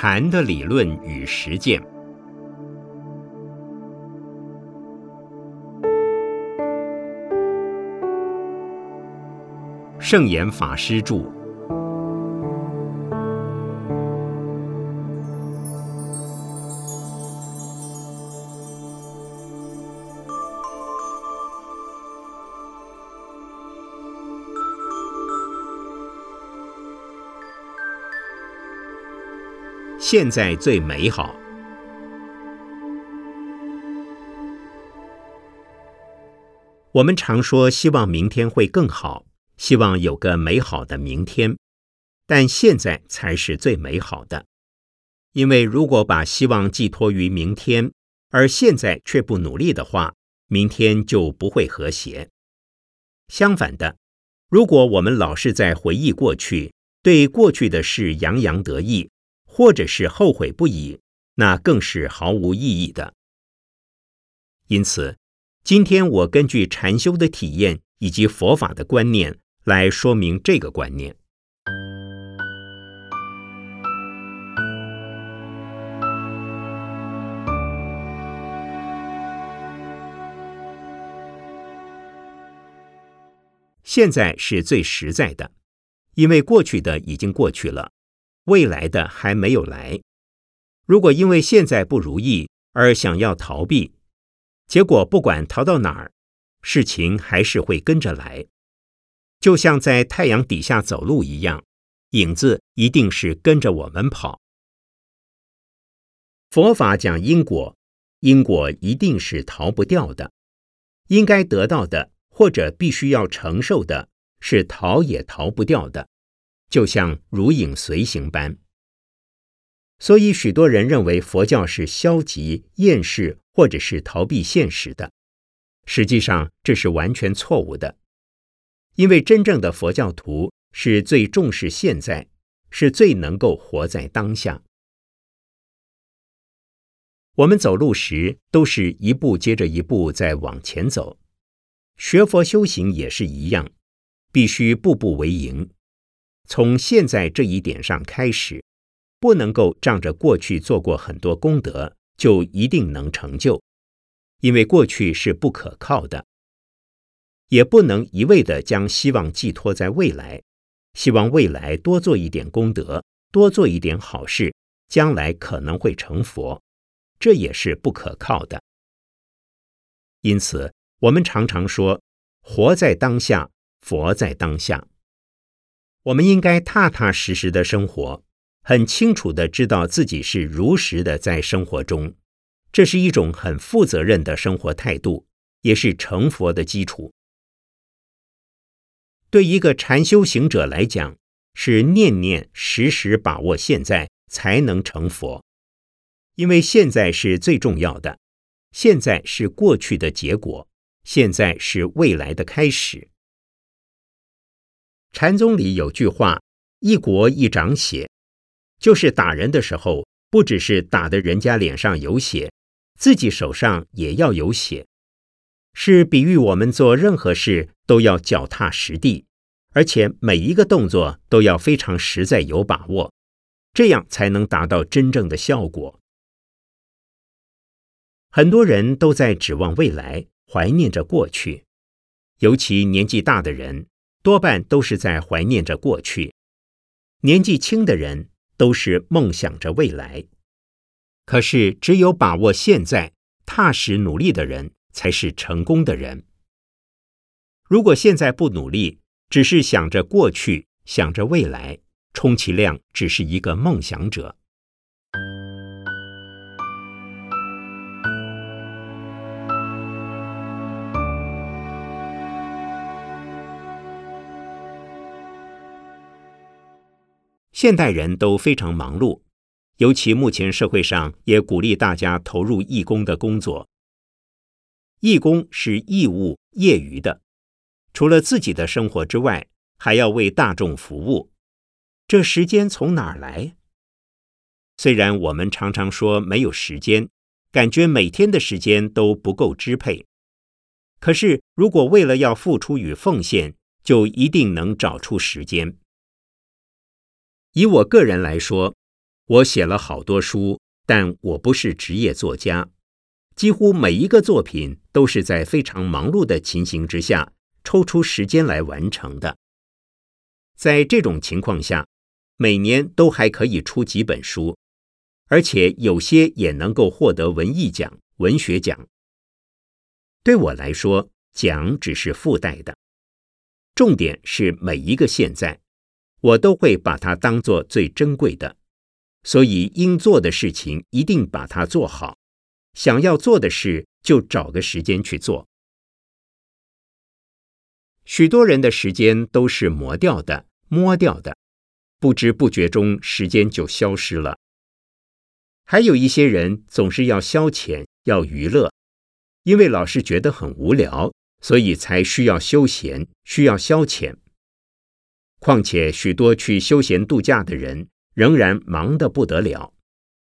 禅的理论与实践。圣严法师著。现在最美好。我们常说希望明天会更好，希望有个美好的明天，但现在才是最美好的。因为如果把希望寄托于明天，而现在却不努力的话，明天就不会和谐。相反的，如果我们老是在回忆过去，对过去的事洋洋得意。或者是后悔不已，那更是毫无意义的。因此，今天我根据禅修的体验以及佛法的观念来说明这个观念。现在是最实在的，因为过去的已经过去了。未来的还没有来，如果因为现在不如意而想要逃避，结果不管逃到哪儿，事情还是会跟着来，就像在太阳底下走路一样，影子一定是跟着我们跑。佛法讲因果，因果一定是逃不掉的，应该得到的或者必须要承受的，是逃也逃不掉的。就像如影随形般，所以许多人认为佛教是消极、厌世或者是逃避现实的。实际上，这是完全错误的。因为真正的佛教徒是最重视现在，是最能够活在当下。我们走路时都是一步接着一步在往前走，学佛修行也是一样，必须步步为营。从现在这一点上开始，不能够仗着过去做过很多功德就一定能成就，因为过去是不可靠的；也不能一味的将希望寄托在未来，希望未来多做一点功德，多做一点好事，将来可能会成佛，这也是不可靠的。因此，我们常常说：“活在当下，佛在当下。”我们应该踏踏实实的生活，很清楚的知道自己是如实的在生活中，这是一种很负责任的生活态度，也是成佛的基础。对一个禅修行者来讲，是念念时时把握现在，才能成佛。因为现在是最重要的，现在是过去的结果，现在是未来的开始。禅宗里有句话：“一国一掌血”，就是打人的时候，不只是打的人家脸上有血，自己手上也要有血，是比喻我们做任何事都要脚踏实地，而且每一个动作都要非常实在有把握，这样才能达到真正的效果。很多人都在指望未来，怀念着过去，尤其年纪大的人。多半都是在怀念着过去，年纪轻的人都是梦想着未来。可是，只有把握现在、踏实努力的人，才是成功的人。如果现在不努力，只是想着过去、想着未来，充其量只是一个梦想者。现代人都非常忙碌，尤其目前社会上也鼓励大家投入义工的工作。义工是义务、业余的，除了自己的生活之外，还要为大众服务。这时间从哪儿来？虽然我们常常说没有时间，感觉每天的时间都不够支配，可是如果为了要付出与奉献，就一定能找出时间。以我个人来说，我写了好多书，但我不是职业作家。几乎每一个作品都是在非常忙碌的情形之下抽出时间来完成的。在这种情况下，每年都还可以出几本书，而且有些也能够获得文艺奖、文学奖。对我来说，奖只是附带的，重点是每一个现在，我都会把它当做最珍贵的。所以，应做的事情一定把它做好，想要做的事就找个时间去做。许多人的时间都是磨掉的、摸掉的。不知不觉中，时间就消失了。还有一些人总是要消遣、要娱乐，因为老是觉得很无聊，所以才需要休闲、需要消遣。况且，许多去休闲度假的人仍然忙得不得了。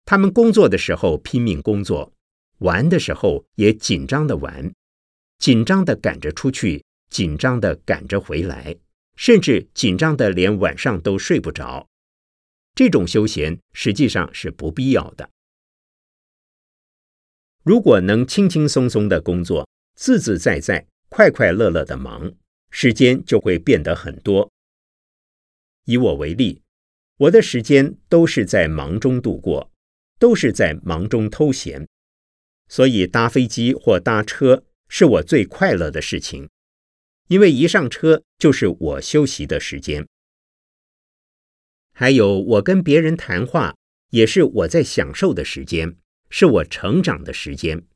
他们工作的时候拼命工作，玩的时候也紧张的玩，紧张的赶着出去，紧张的赶着回来。甚至紧张的连晚上都睡不着，这种休闲实际上是不必要的。如果能轻轻松松的工作，自自在在、快快乐乐的忙，时间就会变得很多。以我为例，我的时间都是在忙中度过，都是在忙中偷闲，所以搭飞机或搭车是我最快乐的事情。因为一上车就是我休息的时间，还有我跟别人谈话也是我在享受的时间，是我成长的时间，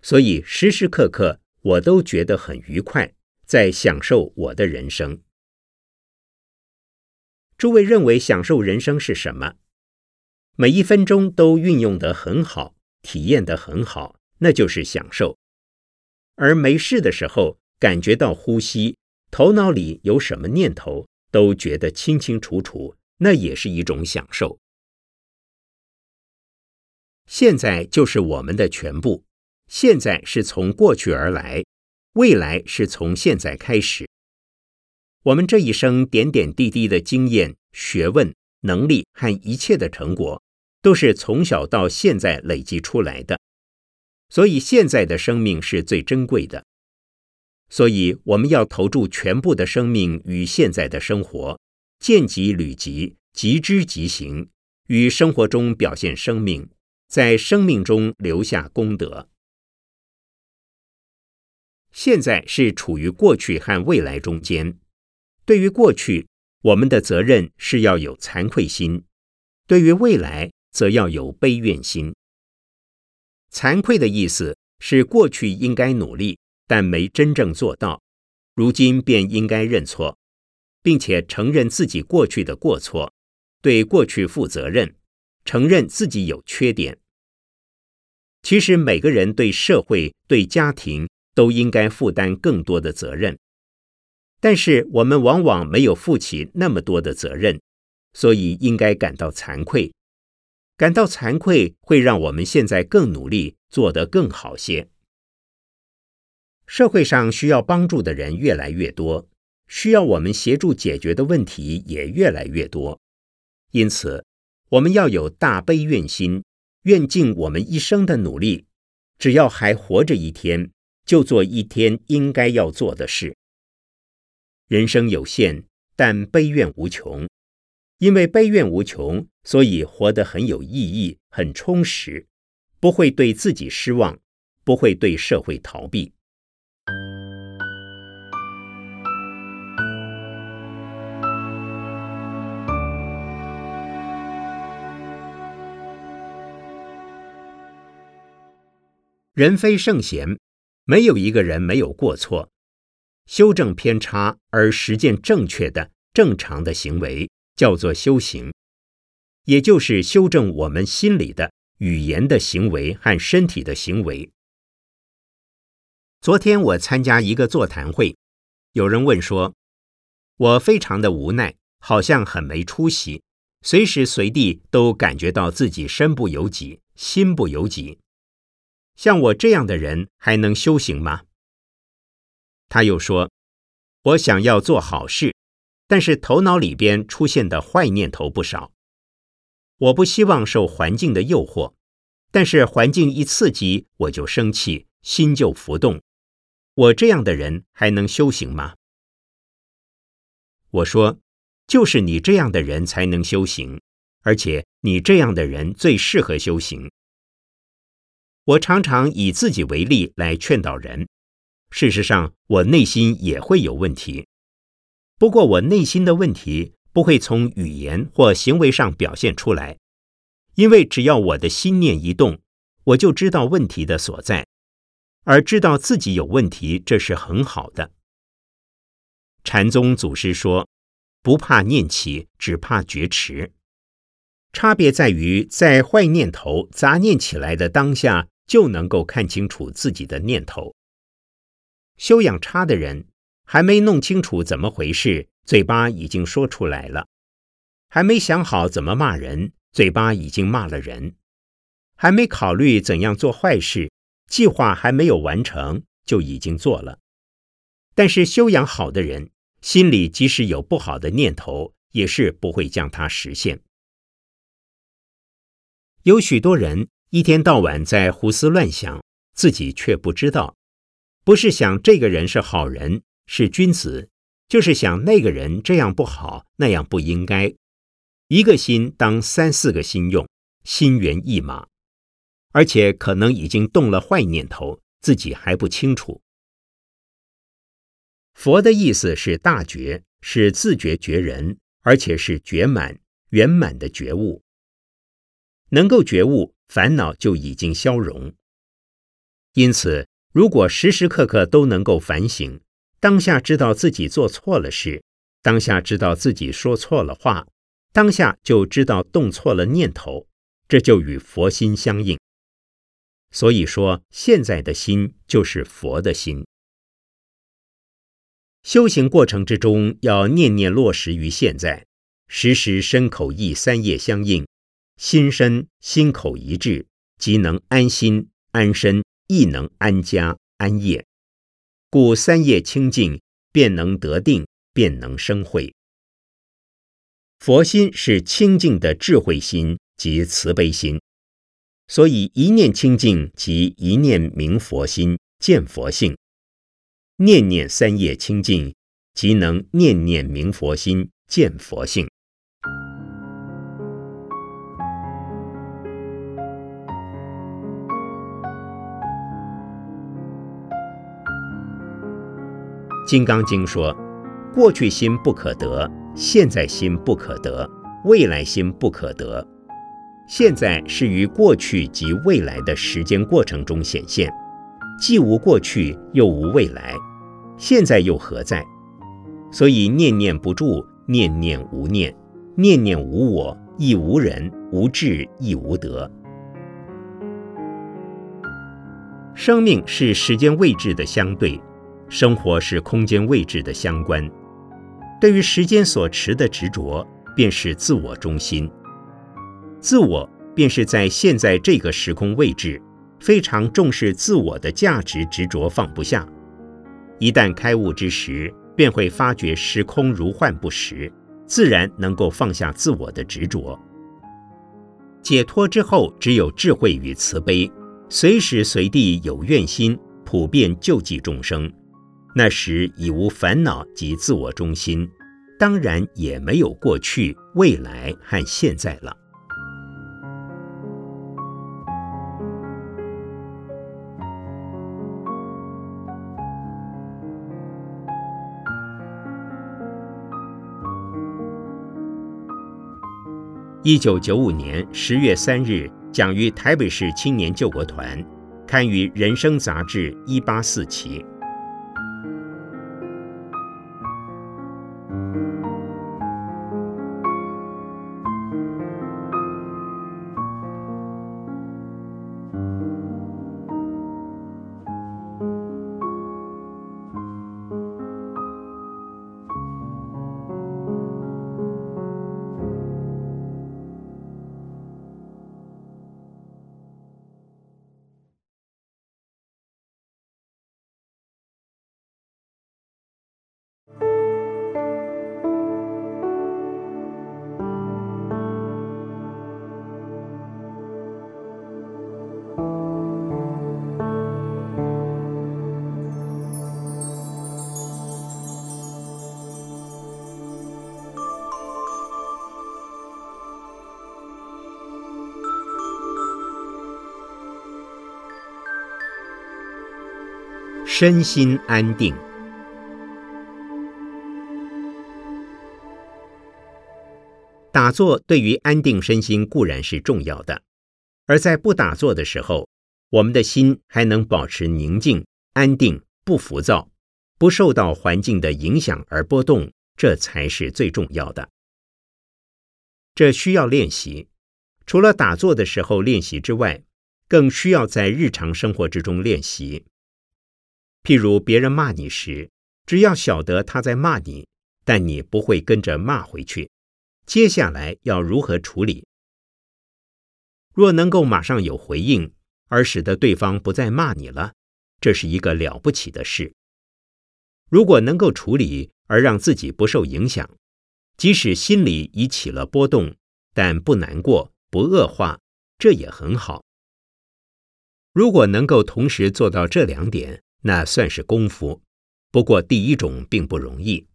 所以时时刻刻我都觉得很愉快，在享受我的人生。诸位认为享受人生是什么？每一分钟都运用得很好，体验得很好，那就是享受。而没事的时候。感觉到呼吸，头脑里有什么念头都觉得清清楚楚，那也是一种享受。现在就是我们的全部，现在是从过去而来，未来是从现在开始。我们这一生点点滴滴的经验、学问、能力和一切的成果，都是从小到现在累积出来的，所以现在的生命是最珍贵的。所以，我们要投注全部的生命与现在的生活，见即履即，即知即行，与生活中表现生命，在生命中留下功德。现在是处于过去和未来中间。对于过去，我们的责任是要有惭愧心；对于未来，则要有悲怨心。惭愧的意思是过去应该努力。但没真正做到，如今便应该认错，并且承认自己过去的过错，对过去负责任，承认自己有缺点。其实每个人对社会、对家庭都应该负担更多的责任，但是我们往往没有负起那么多的责任，所以应该感到惭愧。感到惭愧会让我们现在更努力，做得更好些。社会上需要帮助的人越来越多，需要我们协助解决的问题也越来越多。因此，我们要有大悲愿心，愿尽我们一生的努力，只要还活着一天，就做一天应该要做的事。人生有限，但悲怨无穷。因为悲怨无穷，所以活得很有意义、很充实，不会对自己失望，不会对社会逃避。人非圣贤，没有一个人没有过错。修正偏差而实践正确的、正常的行为，叫做修行，也就是修正我们心里的、语言的行为和身体的行为。昨天我参加一个座谈会，有人问说：“我非常的无奈，好像很没出息，随时随地都感觉到自己身不由己，心不由己。”像我这样的人还能修行吗？他又说：“我想要做好事，但是头脑里边出现的坏念头不少。我不希望受环境的诱惑，但是环境一刺激，我就生气，心就浮动。我这样的人还能修行吗？我说，就是你这样的人才能修行，而且你这样的人最适合修行。我常常以自己为例来劝导人，事实上，我内心也会有问题，不过我内心的问题不会从语言或行为上表现出来，因为只要我的心念一动，我就知道问题的所在，而知道自己有问题，这是很好的。禅宗祖师说：“不怕念起，只怕觉迟。”差别在于，在坏念头杂念起来的当下，就能够看清楚自己的念头。修养差的人，还没弄清楚怎么回事，嘴巴已经说出来了；还没想好怎么骂人，嘴巴已经骂了人；还没考虑怎样做坏事，计划还没有完成，就已经做了。但是修养好的人，心里即使有不好的念头，也是不会将它实现。有许多人一天到晚在胡思乱想，自己却不知道，不是想这个人是好人是君子，就是想那个人这样不好那样不应该。一个心当三四个心用，心猿意马，而且可能已经动了坏念头，自己还不清楚。佛的意思是大觉，是自觉觉人，而且是觉满、圆满的觉悟。能够觉悟，烦恼就已经消融。因此，如果时时刻刻都能够反省，当下知道自己做错了事，当下知道自己说错了话，当下就知道动错了念头，这就与佛心相应。所以说，现在的心就是佛的心。修行过程之中，要念念落实于现在，时时身口意三业相应，心身心口一致，即能安心安身，亦能安家安业。故三业清净，便能得定，便能生慧。佛心是清净的智慧心及慈悲心，所以一念清净即一念明佛心，见佛性。念念三业清净，即能念念明佛心，见佛性。金刚经说：过去心不可得，现在心不可得，未来心不可得。现在是于过去及未来的时间过程中显现，既无过去，又无未来。现在又何在？所以念念不住，念念无念，念念无我，亦无人；无智，亦无德。生命是时间位置的相对，生活是空间位置的相关。对于时间所持的执着，便是自我中心。自我便是在现在这个时空位置，非常重视自我的价值执着，放不下。一旦开悟之时，便会发觉时空如幻不实，自然能够放下自我的执着。解脱之后，只有智慧与慈悲，随时随地有愿心，普遍救济众生。那时已无烦恼及自我中心，当然也没有过去、未来和现在了。一九九五年十月三日，讲于台北市青年救国团，刊于《人生》杂志一八四期。身心安定。打坐对于安定身心固然是重要的，而在不打坐的时候，我们的心还能保持宁静、安定、不浮躁，不受到环境的影响而波动，这才是最重要的。这需要练习，除了打坐的时候练习之外，更需要在日常生活之中练习。譬如别人骂你时，只要晓得他在骂你，但你不会跟着骂回去。接下来要如何处理？若能够马上有回应，而使得对方不再骂你了，这是一个了不起的事。如果能够处理而让自己不受影响，即使心里已起了波动，但不难过、不恶化，这也很好。如果能够同时做到这两点，那算是功夫。不过第一种并不容易。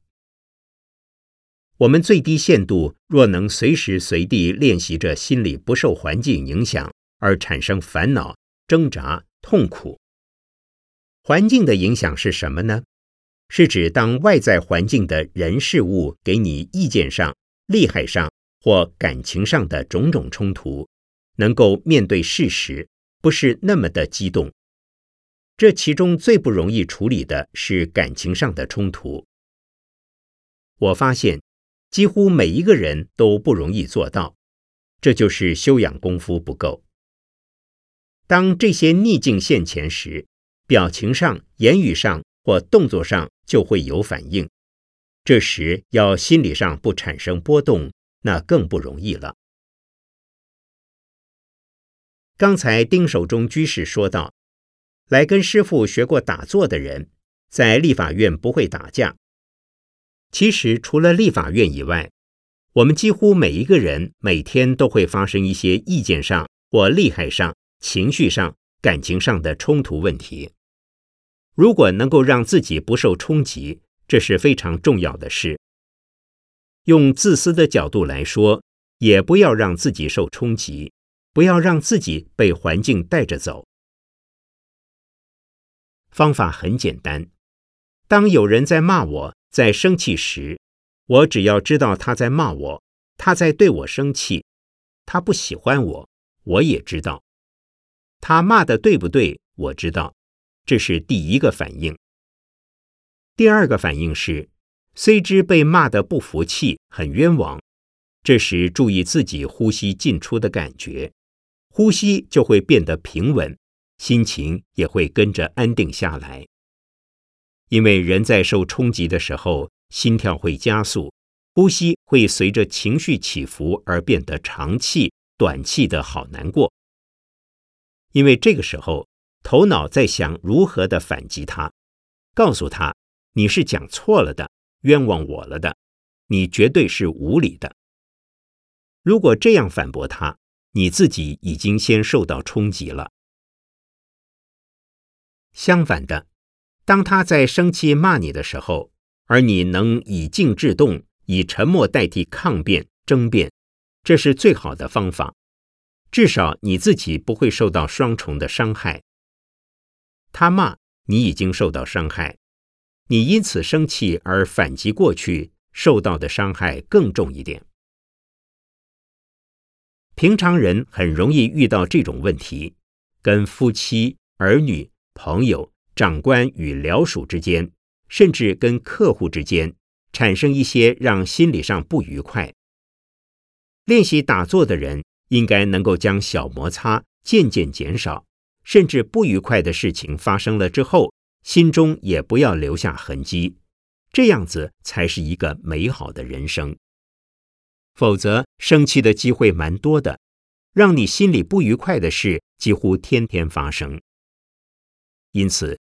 我们最低限度，若能随时随地练习着心里不受环境影响而产生烦恼、挣扎、痛苦。环境的影响是什么呢？是指当外在环境的人事物给你意见上、利害上或感情上的种种冲突，能够面对事实，不是那么的激动。这其中最不容易处理的是感情上的冲突。我发现。几乎每一个人都不容易做到，这就是修养功夫不够。当这些逆境现前时，表情上、言语上或动作上就会有反应，这时要心理上不产生波动，那更不容易了。刚才丁守中居士说道：“来跟师傅学过打坐的人，在立法院不会打架。”其实，除了立法院以外，我们几乎每一个人每天都会发生一些意见上或利害上、情绪上、感情上的冲突问题。如果能够让自己不受冲击，这是非常重要的事。用自私的角度来说，也不要让自己受冲击，不要让自己被环境带着走。方法很简单，当有人在骂我。在生气时，我只要知道他在骂我，他在对我生气，他不喜欢我，我也知道。他骂的对不对？我知道，这是第一个反应。第二个反应是，虽知被骂的不服气，很冤枉，这时注意自己呼吸进出的感觉，呼吸就会变得平稳，心情也会跟着安定下来。因为人在受冲击的时候，心跳会加速，呼吸会随着情绪起伏而变得长气、短气的好难过。因为这个时候，头脑在想如何的反击他，告诉他你是讲错了的，冤枉我了的，你绝对是无理的。如果这样反驳他，你自己已经先受到冲击了。相反的。当他在生气骂你的时候，而你能以静制动，以沉默代替抗辩、争辩，这是最好的方法。至少你自己不会受到双重的伤害。他骂你已经受到伤害，你因此生气而反击过去，受到的伤害更重一点。平常人很容易遇到这种问题，跟夫妻、儿女、朋友。长官与僚属之间，甚至跟客户之间，产生一些让心理上不愉快。练习打坐的人，应该能够将小摩擦渐渐减少，甚至不愉快的事情发生了之后，心中也不要留下痕迹。这样子才是一个美好的人生。否则，生气的机会蛮多的，让你心里不愉快的事几乎天天发生。因此。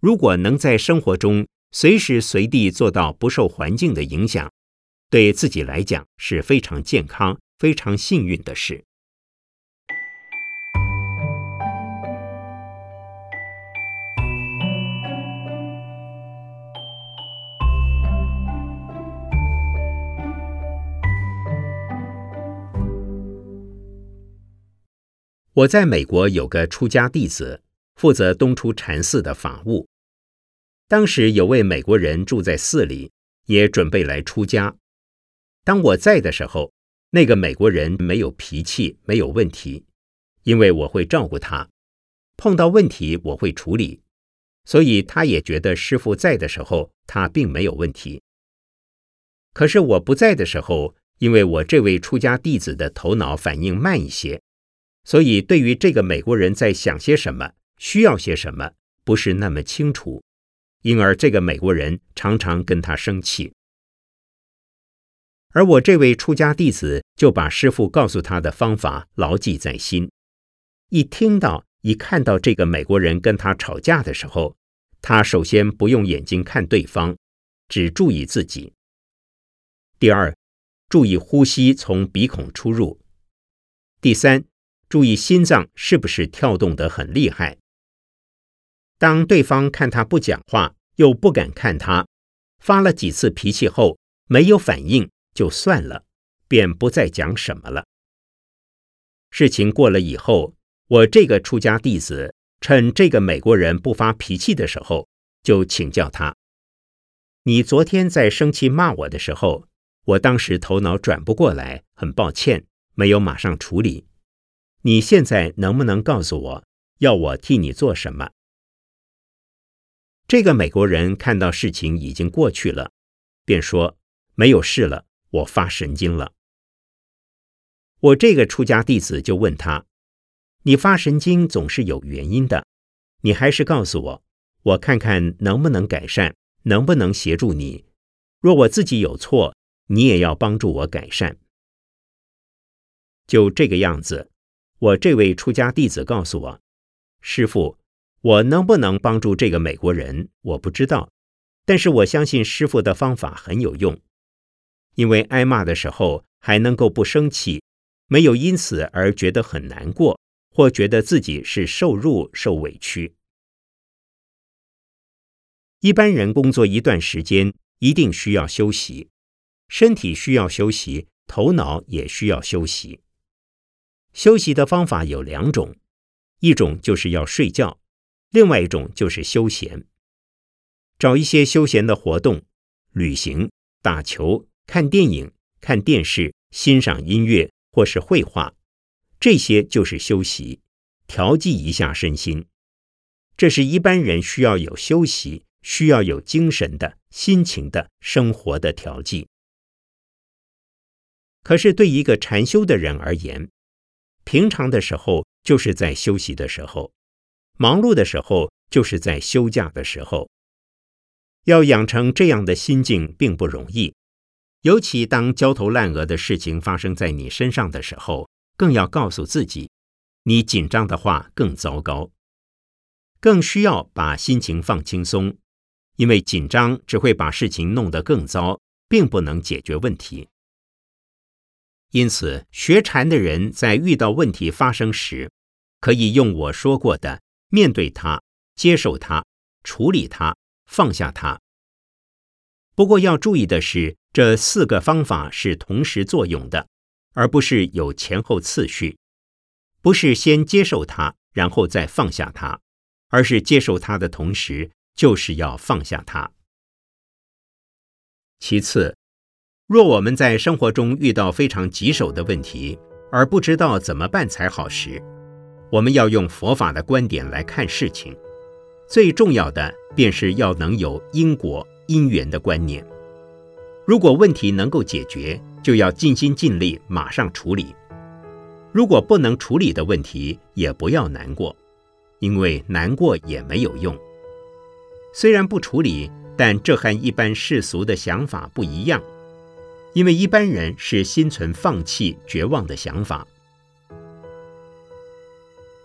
如果能在生活中随时随地做到不受环境的影响，对自己来讲是非常健康、非常幸运的事。我在美国有个出家弟子。负责东出禅寺的法务，当时有位美国人住在寺里，也准备来出家。当我在的时候，那个美国人没有脾气，没有问题，因为我会照顾他，碰到问题我会处理，所以他也觉得师傅在的时候他并没有问题。可是我不在的时候，因为我这位出家弟子的头脑反应慢一些，所以对于这个美国人在想些什么、需要些什么，不是那么清楚，因而这个美国人常常跟他生气。而我这位出家弟子就把师傅告诉他的方法牢记在心。一听到、一看到这个美国人跟他吵架的时候，他首先不用眼睛看对方，只注意自己。第二，注意呼吸从鼻孔出入。第三，注意心脏是不是跳动得很厉害。当对方看他不讲话，又不敢看他，发了几次脾气后没有反应。就算了，便不再讲什么了。事情过了以后，我这个出家弟子趁这个美国人不发脾气的时候，就请教他：“你昨天在生气骂我的时候，我当时头脑转不过来，很抱歉，没有马上处理。你现在能不能告诉我，要我替你做什么？”这个美国人看到事情已经过去了，便说：“没有事了。”我发神经了，我这个出家弟子就问他：“你发神经总是有原因的，你还是告诉我，我看看能不能改善，能不能协助你。若我自己有错，你也要帮助我改善。”就这个样子，我这位出家弟子告诉我：“师傅，我能不能帮助这个美国人？我不知道，但是我相信师傅的方法很有用。”因为挨骂的时候还能够不生气，没有因此而觉得很难过，或觉得自己是受辱、受委屈。一般人工作一段时间，一定需要休息，身体需要休息，头脑也需要休息。休息的方法有两种，一种就是要睡觉，另外一种就是休闲。找一些休闲的活动，旅行、打球。看电影、看电视、欣赏音乐或是绘画，这些就是休息，调剂一下身心。这是一般人需要有休息、需要有精神的心情的生活的调剂。可是对一个禅修的人而言，平常的时候就是在休息的时候，忙碌的时候就是在休假的时候。要养成这样的心境并不容易。尤其当焦头烂额的事情发生在你身上的时候，更要告诉自己，你紧张的话更糟糕，更需要把心情放轻松，因为紧张只会把事情弄得更糟，并不能解决问题。因此，学禅的人在遇到问题发生时，可以用我说过的面对它、接受它、处理它、放下它。不过要注意的是。这四个方法是同时作用的，而不是有前后次序，不是先接受它，然后再放下它，而是接受它的同时，就是要放下它。其次，若我们在生活中遇到非常棘手的问题，而不知道怎么办才好时，我们要用佛法的观点来看事情。最重要的便是要能有因果因缘的观念。如果问题能够解决，就要尽心尽力马上处理；如果不能处理的问题，也不要难过，因为难过也没有用。虽然不处理，但这和一般世俗的想法不一样，因为一般人是心存放弃、绝望的想法。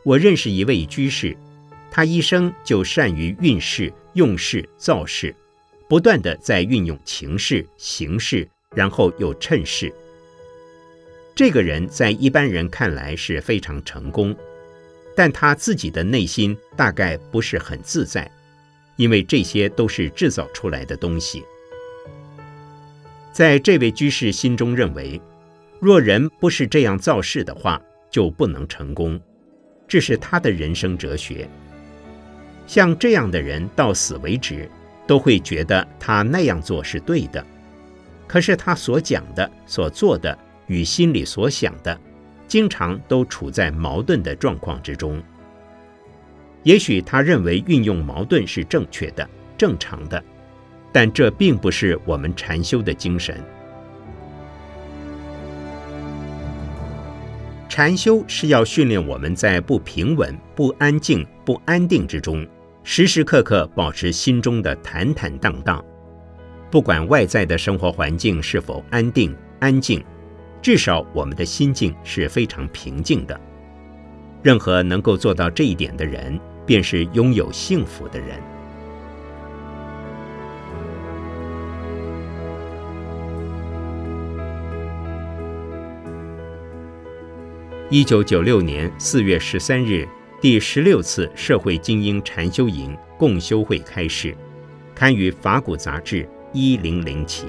我认识一位居士，他一生就善于运势、用事、造事。不断的在运用情势、形势，然后又趁势。这个人在一般人看来是非常成功，但他自己的内心大概不是很自在，因为这些都是制造出来的东西。在这位居士心中认为，若人不是这样造势的话，就不能成功。这是他的人生哲学。像这样的人到死为止。都会觉得他那样做是对的。可是他所讲的、所做的与心里所想的，经常都处在矛盾的状况之中。也许他认为运用矛盾是正确的、正常的，但这并不是我们禅修的精神。禅修是要训练我们在不平稳、不安静、不安定之中，时时刻刻保持心中的坦坦荡荡。不管外在的生活环境是否安定、安静，至少我们的心境是非常平静的。任何能够做到这一点的人，便是拥有幸福的人。一九九六年四月十三日，第十六次社会精英禅修营共修会开始，刊于《法古杂志》一零零期。